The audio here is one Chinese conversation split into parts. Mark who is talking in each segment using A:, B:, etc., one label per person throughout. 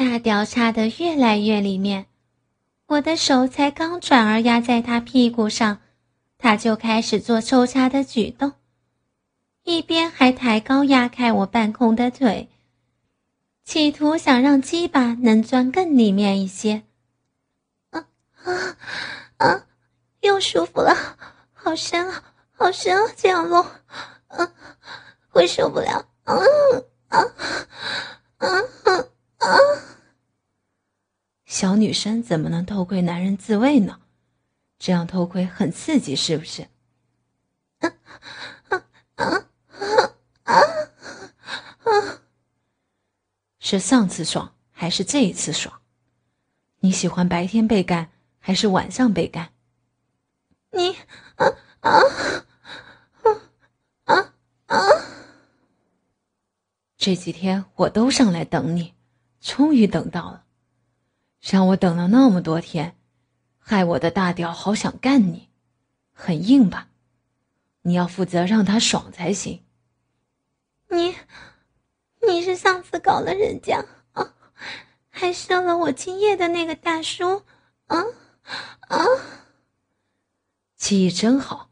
A: 大屌插得越来越里面，我的手才刚转而压在他屁股上，他就开始做抽插的举动，一边还抬高压开我半空的腿，企图想让鸡巴能钻更里面一些。啊啊啊！又舒服了，好深啊，好深啊！这样弄，啊，会受不了。啊啊啊啊！啊！
B: 小女生怎么能偷窥男人自慰呢？这样偷窥很刺激，是不是？啊啊啊啊啊！是上次爽还是这一次爽？你喜欢白天被干还是晚上被干？
A: 你啊啊啊啊啊！
B: 这几天我都上来等你。终于等到了，让我等了那么多天，害我的大屌好想干你，很硬吧？你要负责让他爽才行。
A: 你，你是上次搞了人家啊，还射了我今夜的那个大叔啊啊！
B: 记忆真好，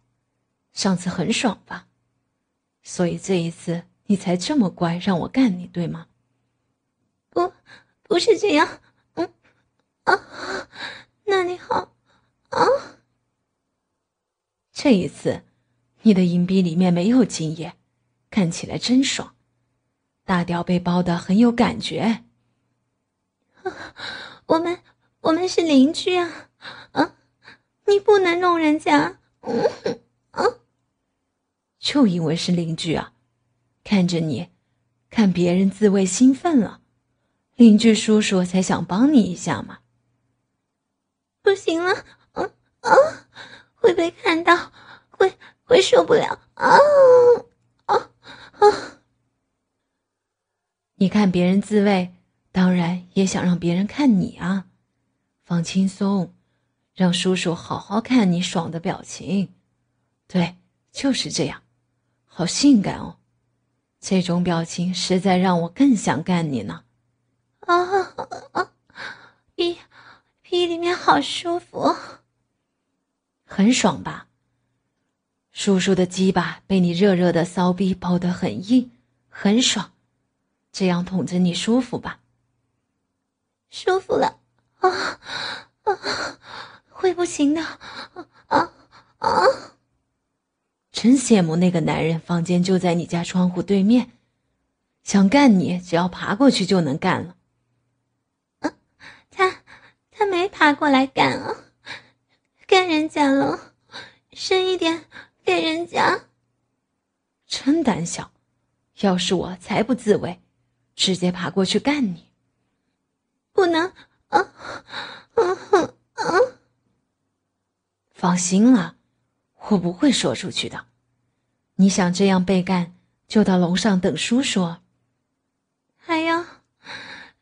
B: 上次很爽吧？所以这一次你才这么乖，让我干你，对吗？
A: 不，不是这样。嗯，啊，那你好，啊。
B: 这一次，你的银币里面没有精液，看起来真爽，大雕被包的很有感觉。
A: 我们我们是邻居啊，啊，你不能弄人家。嗯，啊，
B: 就因为是邻居啊，看着你，看别人自慰兴奋了。邻居叔叔才想帮你一下嘛！
A: 不行了，啊啊，会被看到，会会受不了啊啊啊！
B: 你看别人自慰，当然也想让别人看你啊！放轻松，让叔叔好好看你爽的表情。对，就是这样，好性感哦！这种表情实在让我更想干你呢。
A: 啊啊！屁屁里面好舒服，
B: 很爽吧？叔叔的鸡巴被你热热的骚逼包得很硬，很爽，这样捅着你舒服吧？
A: 舒服了啊啊！会不行的啊啊！
B: 真羡慕那个男人，房间就在你家窗户对面，想干你只要爬过去就能干了。
A: 爬过来干啊，干人家了，深一点给人家。
B: 真胆小，要是我才不自卫，直接爬过去干你。
A: 不能啊啊啊！
B: 放心了，我不会说出去的。你想这样被干，就到楼上等叔叔。
A: 还要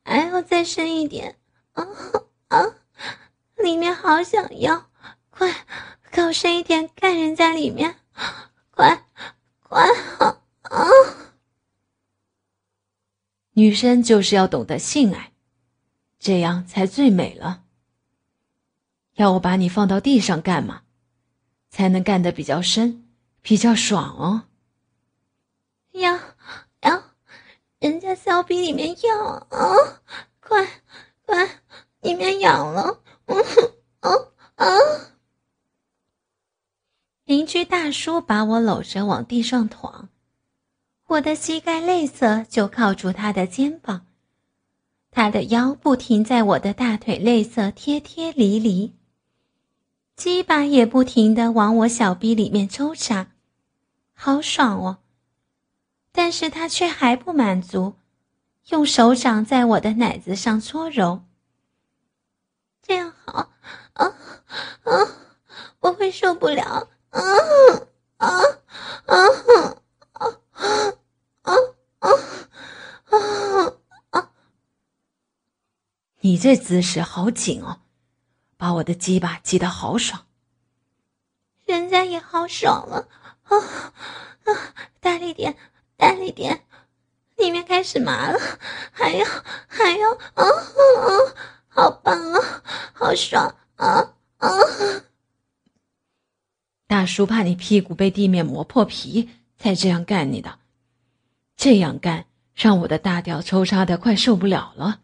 A: 还要再深一点啊！啊，里面好想要，快，搞深一点，看人家里面，快，快，啊啊！
B: 女生就是要懂得性爱，这样才最美了。要我把你放到地上干嘛？才能干得比较深，比较爽哦。
A: 要要，人家骚逼里面痒啊，快快！里面痒了，嗯哼啊啊！邻居大叔把我搂着往地上躺，我的膝盖内侧就靠住他的肩膀，他的腰不停在我的大腿内侧贴贴离离，鸡巴也不停的往我小臂里面抽插，好爽哦！但是他却还不满足，用手掌在我的奶子上搓揉。这样好，啊啊，我会受不了，啊啊啊啊啊啊啊啊！
B: 你这姿势好紧哦，把我的鸡巴挤得好爽。
A: 人家也好爽了，啊啊，大力点，大力点，里面开始麻了，还要还要，啊啊，好棒啊，好爽啊啊！
B: 大叔怕你屁股被地面磨破皮，才这样干你的。这样干让我的大屌抽插的快受不了了，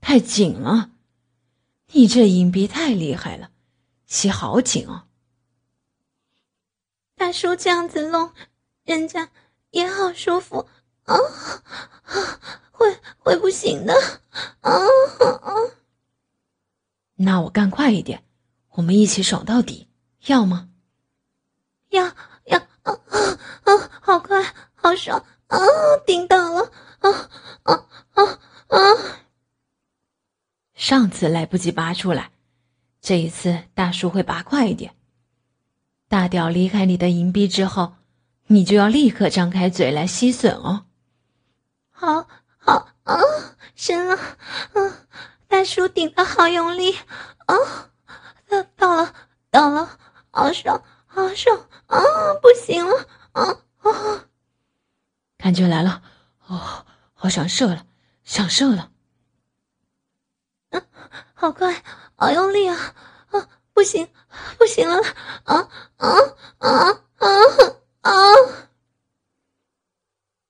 B: 太紧了。你这阴逼太厉害了，吸好紧哦。
A: 大叔这样子弄，人家也好舒服啊！会会不行的啊啊！
B: 那我干快一点，我们一起爽到底，要吗？
A: 要要啊啊啊！好快，好爽啊！顶到了啊啊啊啊！
B: 上次来不及拔出来，这一次大叔会拔快一点。大屌离开你的银币之后，你就要立刻张开嘴来吸吮哦。
A: 好，好啊，深了，嗯，大叔顶的好用力啊，到到了，到了，好爽，好爽啊，不行了啊啊！
B: 感觉来了，哦，好想射了，想射了，
A: 嗯，好快，好用力啊啊！不行，不行了！啊啊啊啊啊！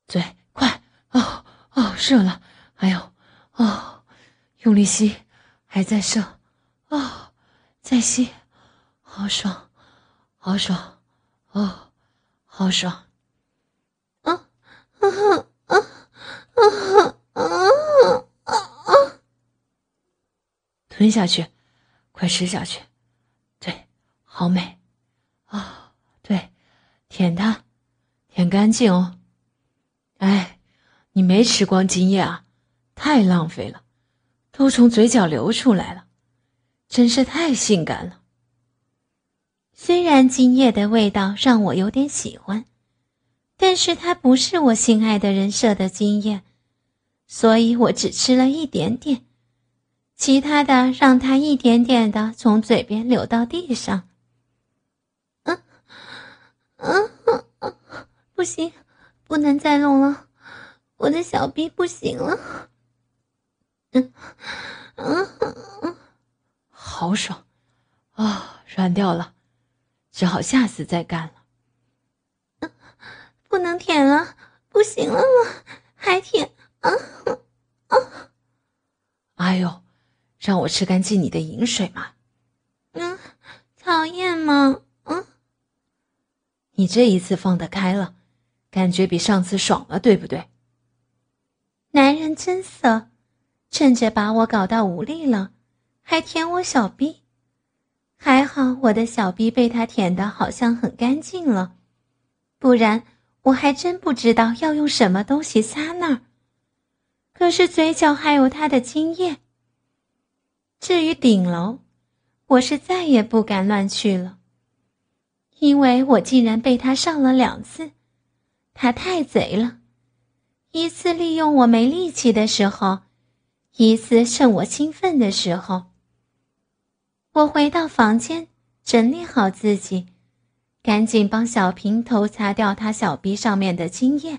B: 嘴快哦哦，射了！哎呦哦，用力吸，还在射，哦，再吸，好爽，好爽，哦，好爽！
A: 啊啊啊啊啊啊啊！
B: 吞下去，快吃下去！对好美，啊，对，舔它，舔干净哦。哎，你没吃光精液啊？太浪费了，都从嘴角流出来了，真是太性感了。
A: 虽然今夜的味道让我有点喜欢，但是它不是我心爱的人设的精液，所以我只吃了一点点，其他的让它一点点的从嘴边流到地上。嗯嗯嗯，不行，不能再弄了，我的小臂不行了。嗯嗯
B: 嗯，好爽啊，软掉了，只好下次再干了。
A: 嗯，不能舔了，不行了吗？还舔啊啊！
B: 哎呦，让我吃干净你的饮水嘛。
A: 嗯，讨厌吗？
B: 嗯你这一次放得开了，感觉比上次爽了，对不对？
A: 男人真色，甚至把我搞到无力了，还舔我小臂。还好我的小臂被他舔的好像很干净了，不然我还真不知道要用什么东西擦那儿。可是嘴角还有他的精液。至于顶楼，我是再也不敢乱去了。因为我竟然被他上了两次，他太贼了，一次利用我没力气的时候，一次趁我兴奋的时候。我回到房间，整理好自己，赶紧帮小平头擦掉他小臂上面的精液，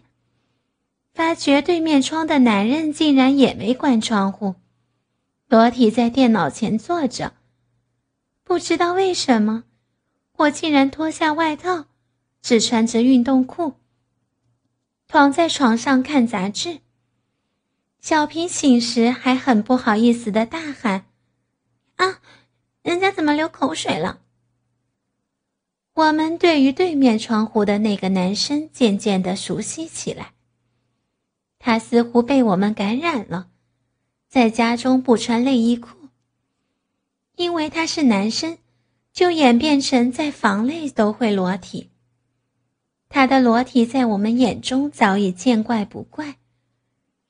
A: 发觉对面窗的男人竟然也没关窗户，裸体在电脑前坐着，不知道为什么。我竟然脱下外套，只穿着运动裤，躺在床上看杂志。小平醒时还很不好意思的大喊：“啊，人家怎么流口水了？”我们对于对面窗户的那个男生渐渐的熟悉起来。他似乎被我们感染了，在家中不穿内衣裤，因为他是男生。就演变成在房内都会裸体。他的裸体在我们眼中早已见怪不怪，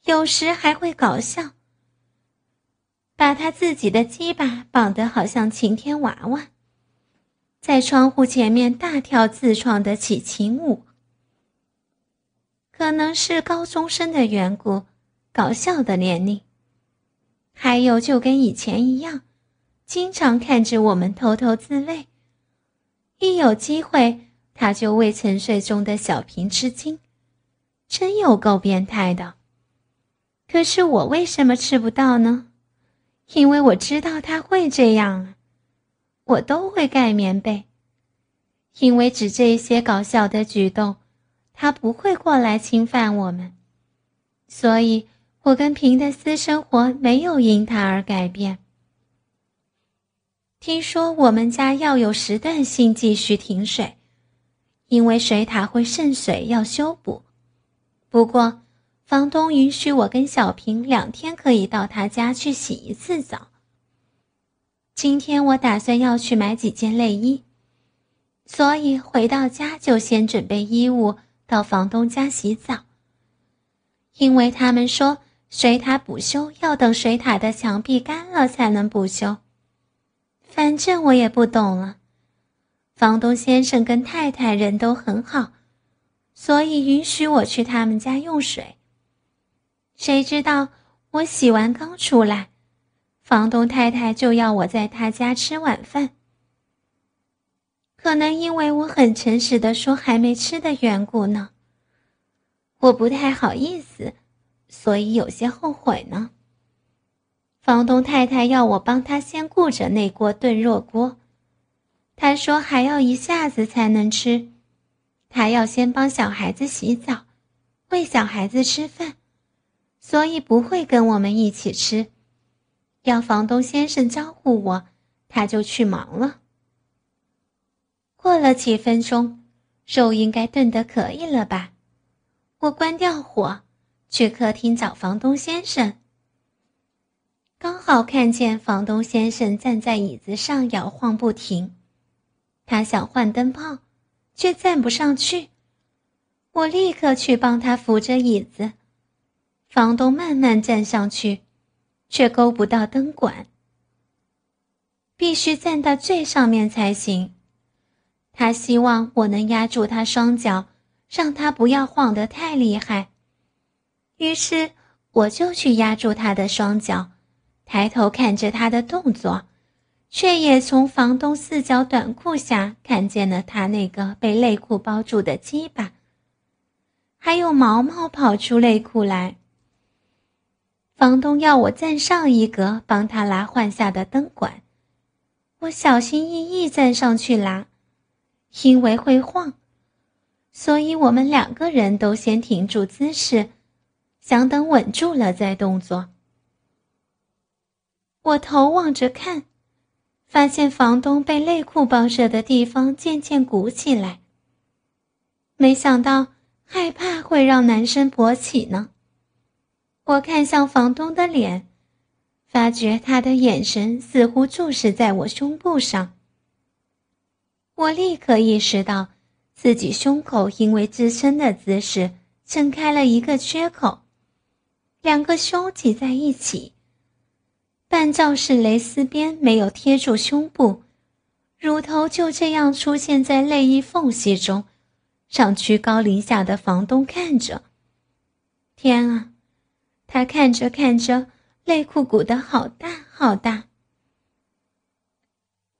A: 有时还会搞笑，把他自己的鸡巴绑得好像晴天娃娃，在窗户前面大跳自创的起情舞。可能是高中生的缘故，搞笑的年龄。还有就跟以前一样，经常看着我们偷偷自慰。一有机会，他就为沉睡中的小平吃惊，真有够变态的。可是我为什么吃不到呢？因为我知道他会这样，我都会盖棉被，因为只这些搞笑的举动。他不会过来侵犯我们，所以我跟平的私生活没有因他而改变。听说我们家要有时段性继续停水，因为水塔会渗水要修补。不过，房东允许我跟小平两天可以到他家去洗一次澡。今天我打算要去买几件内衣，所以回到家就先准备衣物。到房东家洗澡，因为他们说水塔补修要等水塔的墙壁干了才能补修。反正我也不懂了。房东先生跟太太人都很好，所以允许我去他们家用水。谁知道我洗完刚出来，房东太太就要我在他家吃晚饭。可能因为我很诚实的说还没吃的缘故呢，我不太好意思，所以有些后悔呢。房东太太要我帮他先顾着那锅炖肉锅，他说还要一下子才能吃，他要先帮小孩子洗澡，喂小孩子吃饭，所以不会跟我们一起吃。要房东先生招呼我，他就去忙了。过了几分钟，肉应该炖得可以了吧？我关掉火，去客厅找房东先生。刚好看见房东先生站在椅子上摇晃不停，他想换灯泡，却站不上去。我立刻去帮他扶着椅子。房东慢慢站上去，却勾不到灯管，必须站到最上面才行。他希望我能压住他双脚，让他不要晃得太厉害。于是我就去压住他的双脚，抬头看着他的动作，却也从房东四角短裤下看见了他那个被内裤包住的鸡巴，还有毛毛跑出内裤来。房东要我站上一格，帮他拉换下的灯管，我小心翼翼站上去拉。因为会晃，所以我们两个人都先停住姿势，想等稳住了再动作。我头望着看，发现房东被内裤包着的地方渐渐鼓起来。没想到害怕会让男生勃起呢。我看向房东的脸，发觉他的眼神似乎注视在我胸部上。我立刻意识到，自己胸口因为自身的姿势撑开了一个缺口，两个胸挤在一起。半罩式蕾丝边没有贴住胸部，乳头就这样出现在内衣缝隙中，让居高临下的房东看着。天啊，他看着看着，内裤鼓得好大好大。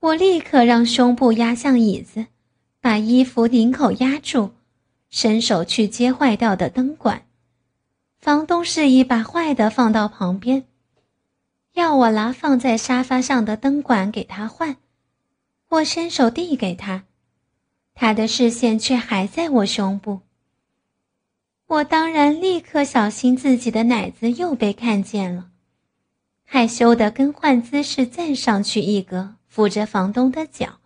A: 我立刻让胸部压向椅子，把衣服领口压住，伸手去接坏掉的灯管。房东示意把坏的放到旁边，要我拿放在沙发上的灯管给他换。我伸手递给他，他的视线却还在我胸部。我当然立刻小心自己的奶子又被看见了，害羞的更换姿势站上去一格。扶着房东的脚，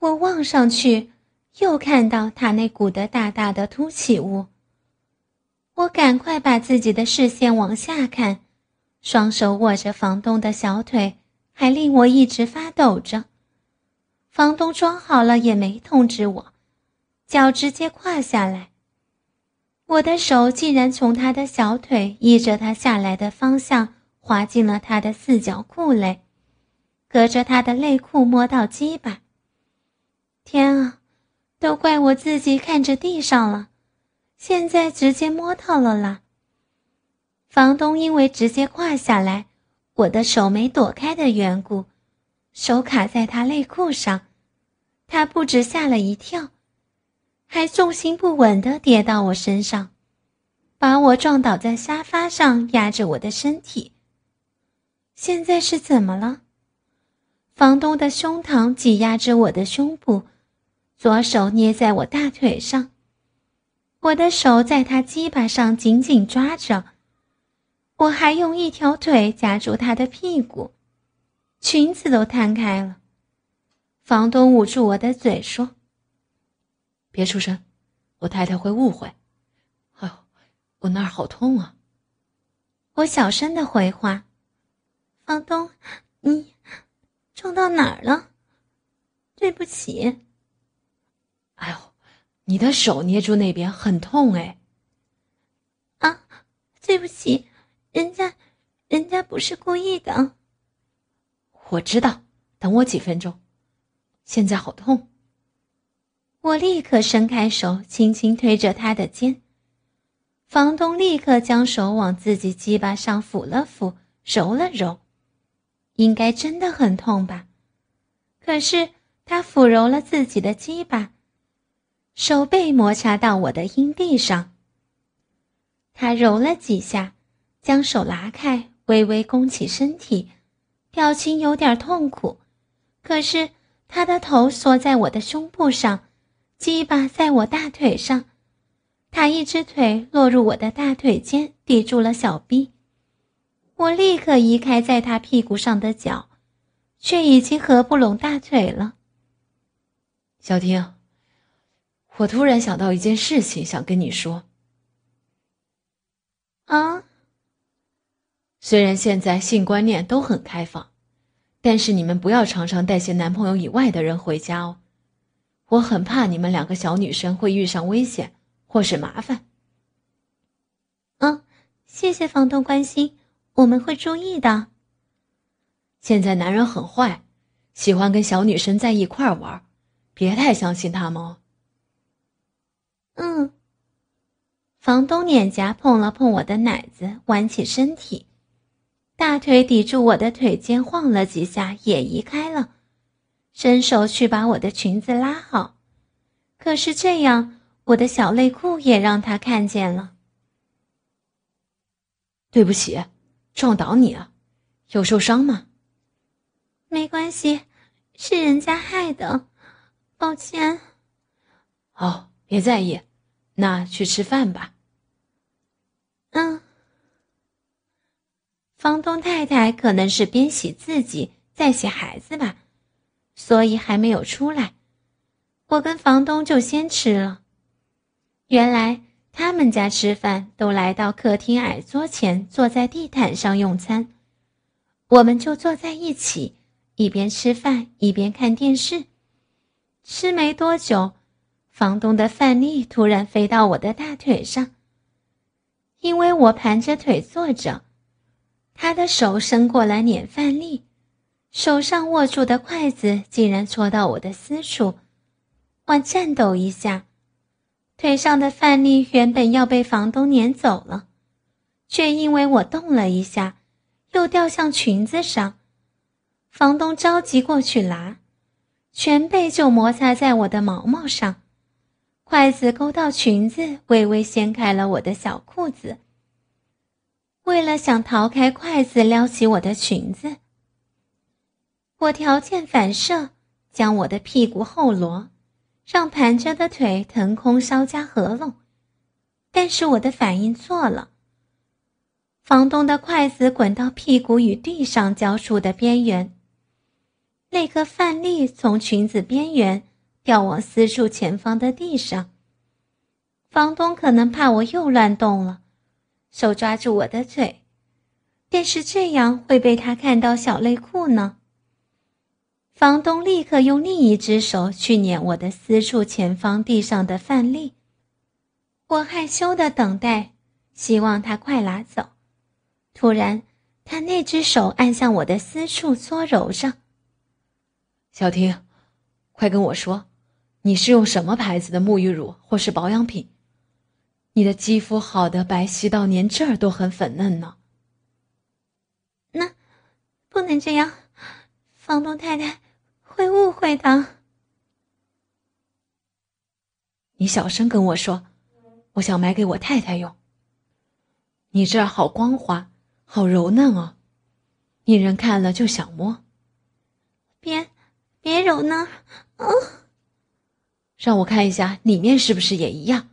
A: 我望上去，又看到他那鼓得大大的凸起物。我赶快把自己的视线往下看，双手握着房东的小腿，还令我一直发抖着。房东装好了也没通知我，脚直接跨下来。我的手竟然从他的小腿依着他下来的方向滑进了他的四角裤内，隔着他的内裤摸到鸡巴。天啊，都怪我自己看着地上了，现在直接摸到了啦。房东因为直接跨下来，我的手没躲开的缘故，手卡在他内裤上，他不止吓了一跳。还重心不稳的跌到我身上，把我撞倒在沙发上，压着我的身体。现在是怎么了？房东的胸膛挤压着我的胸部，左手捏在我大腿上，我的手在他鸡巴上紧紧抓着，我还用一条腿夹住他的屁股，裙子都摊开了。房东捂住我的嘴说。
B: 别出声，我太太会误会。哎呦，我那儿好痛啊！
A: 我小声的回话：“房东，你撞到哪儿了？对不起。”
B: 哎呦，你的手捏住那边很痛哎！
A: 啊，对不起，人家，人家不是故意的。
B: 我知道，等我几分钟。现在好痛。
A: 我立刻伸开手，轻轻推着他的肩。房东立刻将手往自己鸡巴上抚了抚，揉了揉，应该真的很痛吧？可是他抚揉了自己的鸡巴，手背摩擦到我的阴蒂上。他揉了几下，将手拿开，微微弓起身体，表情有点痛苦。可是他的头缩在我的胸部上。鸡巴在我大腿上，他一只腿落入我的大腿间，抵住了小臂。我立刻移开在他屁股上的脚，却已经合不拢大腿了。
B: 小婷，我突然想到一件事情，想跟你说。
A: 啊，
B: 虽然现在性观念都很开放，但是你们不要常常带些男朋友以外的人回家哦。我很怕你们两个小女生会遇上危险或是麻烦。
A: 嗯，谢谢房东关心，我们会注意的。
B: 现在男人很坏，喜欢跟小女生在一块玩，别太相信他们哦。
A: 嗯。房东脸颊碰了碰我的奶子，弯起身体，大腿抵住我的腿尖晃了几下，也移开了。伸手去把我的裙子拉好，可是这样，我的小内裤也让他看见了。
B: 对不起，撞倒你了，有受伤吗？
A: 没关系，是人家害的，抱歉。
B: 哦，别在意，那去吃饭吧。
A: 嗯。房东太太可能是边洗自己在洗孩子吧。所以还没有出来，我跟房东就先吃了。原来他们家吃饭都来到客厅矮桌前，坐在地毯上用餐，我们就坐在一起，一边吃饭一边看电视。吃没多久，房东的饭粒突然飞到我的大腿上，因为我盘着腿坐着，他的手伸过来捻饭粒。手上握住的筷子竟然戳到我的私处，我颤抖一下，腿上的饭粒原本要被房东撵走了，却因为我动了一下，又掉向裙子上。房东着急过去拿，全背就摩擦在我的毛毛上，筷子勾到裙子，微微掀开了我的小裤子。为了想逃开筷子撩起我的裙子。我条件反射，将我的屁股后挪，让盘着的腿腾空稍加合拢，但是我的反应错了。房东的筷子滚到屁股与地上交触的边缘，那颗饭粒从裙子边缘掉往私处前方的地上。房东可能怕我又乱动了，手抓住我的腿，但是这样会被他看到小内裤呢。房东立刻用另一只手去捻我的私处前方地上的饭粒，我害羞的等待，希望他快拿走。突然，他那只手按向我的私处搓揉着。
B: 小婷，快跟我说，你是用什么牌子的沐浴乳或是保养品？你的肌肤好的白皙到连这儿都很粉嫩呢。
A: 那，不能这样，房东太太会误会的。
B: 你小声跟我说，我想买给我太太用。你这儿好光滑，好柔嫩哦，你人看了就想摸。
A: 别，别揉呢，啊！
B: 让我看一下里面是不是也一样，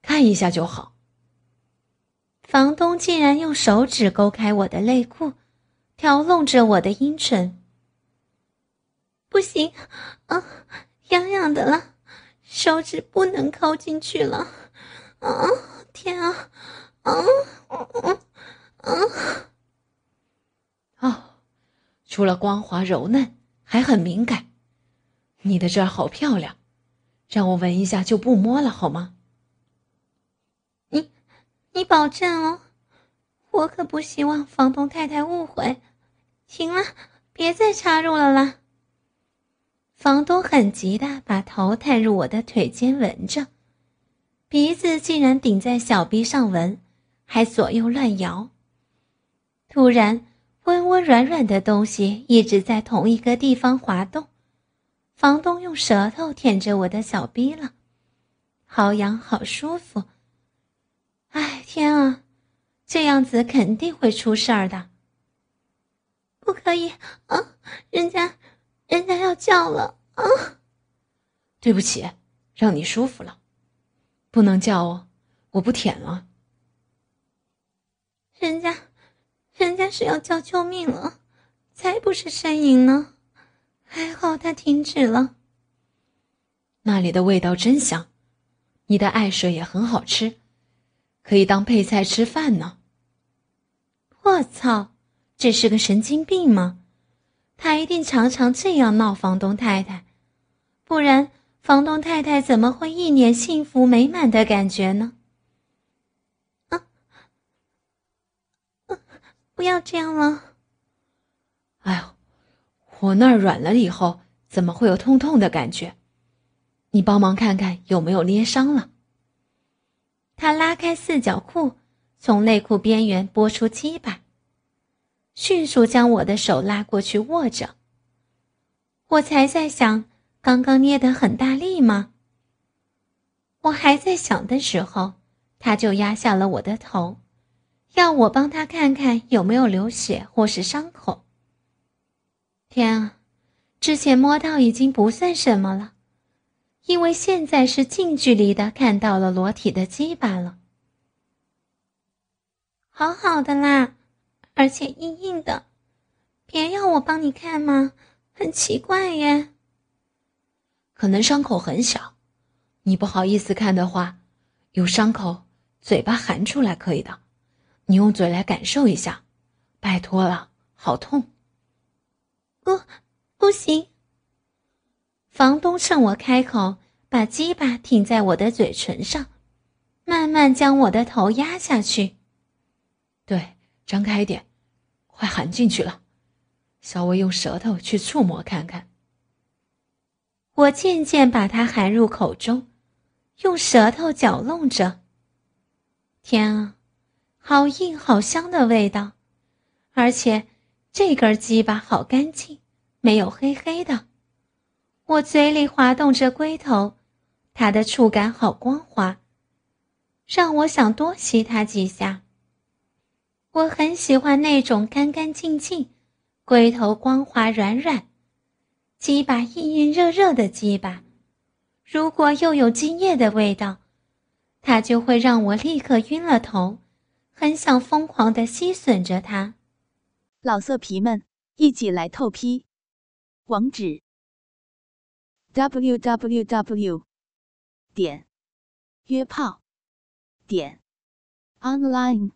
B: 看一下就好。
A: 房东竟然用手指勾开我的内裤，挑弄着我的阴唇。不行，啊，痒痒的了。手指不能靠进去了，啊！天啊！啊！啊！啊！
B: 哦，除了光滑柔嫩，还很敏感。你的这儿好漂亮，让我闻一下就不摸了好吗？
A: 你，你保证哦？我可不希望房东太太误会。行了，别再插入了啦。房东很急的把头探入我的腿间闻着，鼻子竟然顶在小臂上闻，还左右乱摇。突然，温温软软的东西一直在同一个地方滑动，房东用舌头舔着我的小臂了，好痒好舒服。哎天啊，这样子肯定会出事儿的。不可以啊，人家。叫了啊！
B: 对不起，让你舒服了，不能叫哦，我不舔了。
A: 人家，人家是要叫救命了，才不是呻吟呢。还好他停止了。
B: 那里的味道真香，你的爱水也很好吃，可以当配菜吃饭呢。
A: 我操，这是个神经病吗？他一定常常这样闹房东太太，不然房东太太怎么会一脸幸福美满的感觉呢？啊，啊不要这样了！
B: 哎呦，我那儿软了以后怎么会有痛痛的感觉？你帮忙看看有没有捏伤了。
A: 他拉开四角裤，从内裤边缘拨出鸡巴。迅速将我的手拉过去握着。我才在想，刚刚捏得很大力吗？我还在想的时候，他就压下了我的头，要我帮他看看有没有流血或是伤口。天啊，之前摸到已经不算什么了，因为现在是近距离的看到了裸体的鸡巴了。好好的啦。而且硬硬的，别要我帮你看吗？很奇怪耶。
B: 可能伤口很小，你不好意思看的话，有伤口，嘴巴含出来可以的。你用嘴来感受一下，拜托了，好痛。
A: 不，不行。房东趁我开口，把鸡巴挺在我的嘴唇上，慢慢将我的头压下去。
B: 对。张开点，快含进去了。稍微用舌头去触摸看看。
A: 我渐渐把它含入口中，用舌头搅弄着。天啊，好硬好香的味道，而且这根鸡巴好干净，没有黑黑的。我嘴里滑动着龟头，它的触感好光滑，让我想多吸它几下。我很喜欢那种干干净净、龟头光滑软软、鸡巴硬硬热热的鸡巴。如果又有精液的味道，它就会让我立刻晕了头，很想疯狂的吸吮着它。
C: 老色皮们，一起来透批！网址：w w w. 点约炮点 online。